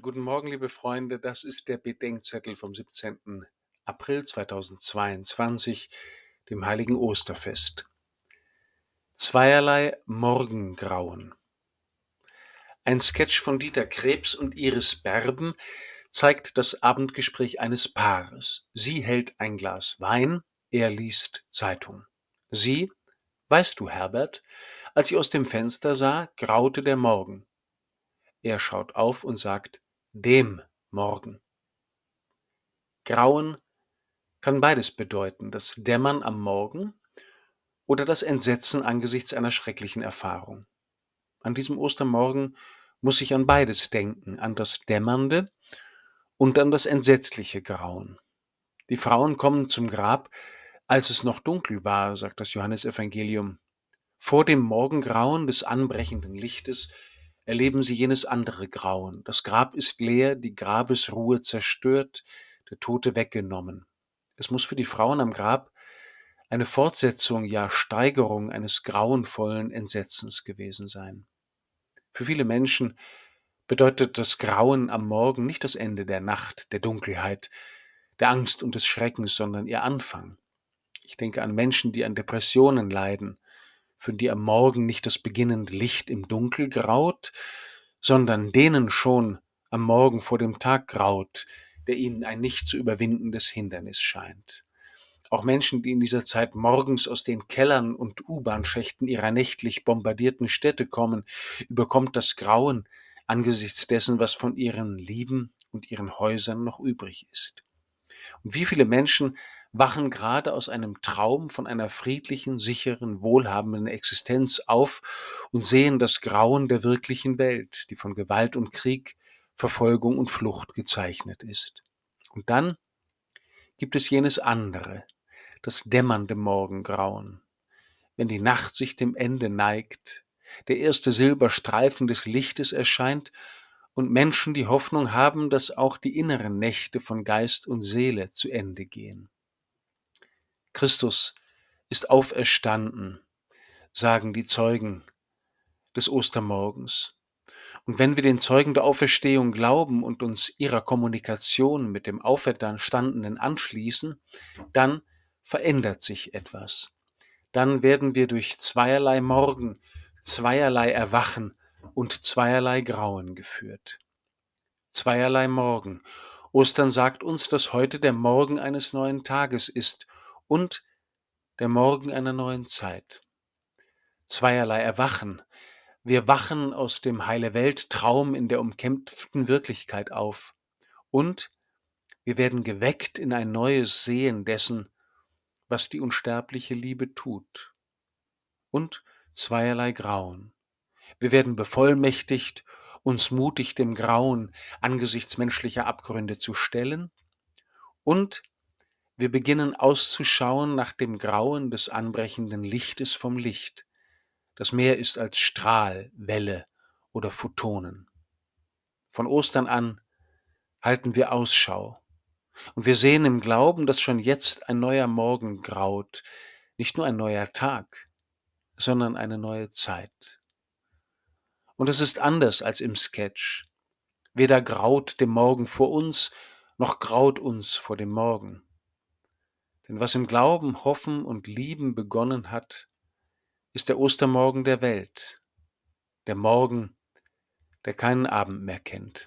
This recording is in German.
Guten Morgen, liebe Freunde. Das ist der Bedenkzettel vom 17. April 2022, dem heiligen Osterfest. Zweierlei Morgengrauen. Ein Sketch von Dieter Krebs und Iris Berben zeigt das Abendgespräch eines Paares. Sie hält ein Glas Wein, er liest Zeitung. Sie, weißt du, Herbert, als sie aus dem Fenster sah, graute der Morgen. Er schaut auf und sagt, dem Morgen. Grauen kann beides bedeuten, das Dämmern am Morgen oder das Entsetzen angesichts einer schrecklichen Erfahrung. An diesem Ostermorgen muss ich an beides denken, an das Dämmernde und an das entsetzliche Grauen. Die Frauen kommen zum Grab, als es noch dunkel war, sagt das Johannesevangelium. Vor dem Morgengrauen des anbrechenden Lichtes erleben sie jenes andere Grauen. Das Grab ist leer, die Grabesruhe zerstört, der Tote weggenommen. Es muss für die Frauen am Grab eine Fortsetzung, ja Steigerung eines grauenvollen Entsetzens gewesen sein. Für viele Menschen bedeutet das Grauen am Morgen nicht das Ende der Nacht, der Dunkelheit, der Angst und des Schreckens, sondern ihr Anfang. Ich denke an Menschen, die an Depressionen leiden, für die am Morgen nicht das beginnende Licht im Dunkel graut, sondern denen schon am Morgen vor dem Tag graut, der ihnen ein nicht zu überwindendes Hindernis scheint. Auch Menschen, die in dieser Zeit morgens aus den Kellern und U-Bahn-Schächten ihrer nächtlich bombardierten Städte kommen, überkommt das Grauen angesichts dessen, was von ihren Lieben und ihren Häusern noch übrig ist. Und wie viele Menschen wachen gerade aus einem Traum von einer friedlichen, sicheren, wohlhabenden Existenz auf und sehen das Grauen der wirklichen Welt, die von Gewalt und Krieg, Verfolgung und Flucht gezeichnet ist. Und dann gibt es jenes andere, das dämmernde Morgengrauen, wenn die Nacht sich dem Ende neigt, der erste Silberstreifen des Lichtes erscheint und Menschen die Hoffnung haben, dass auch die inneren Nächte von Geist und Seele zu Ende gehen. Christus ist auferstanden, sagen die Zeugen des Ostermorgens. Und wenn wir den Zeugen der Auferstehung glauben und uns ihrer Kommunikation mit dem Auferstandenen anschließen, dann verändert sich etwas. Dann werden wir durch zweierlei Morgen, zweierlei Erwachen und zweierlei Grauen geführt. Zweierlei Morgen. Ostern sagt uns, dass heute der Morgen eines neuen Tages ist und der Morgen einer neuen Zeit. Zweierlei Erwachen. Wir wachen aus dem heile Welt Traum in der umkämpften Wirklichkeit auf und wir werden geweckt in ein neues Sehen dessen, was die unsterbliche Liebe tut. Und zweierlei Grauen. Wir werden bevollmächtigt, uns mutig dem Grauen angesichts menschlicher Abgründe zu stellen und wir beginnen auszuschauen nach dem Grauen des anbrechenden Lichtes vom Licht. Das Meer ist als Strahl, Welle oder Photonen. Von Ostern an halten wir Ausschau. Und wir sehen im Glauben, dass schon jetzt ein neuer Morgen graut, nicht nur ein neuer Tag, sondern eine neue Zeit. Und es ist anders als im Sketch. Weder graut dem Morgen vor uns, noch graut uns vor dem Morgen. Denn was im Glauben, Hoffen und Lieben begonnen hat, ist der Ostermorgen der Welt, der Morgen, der keinen Abend mehr kennt.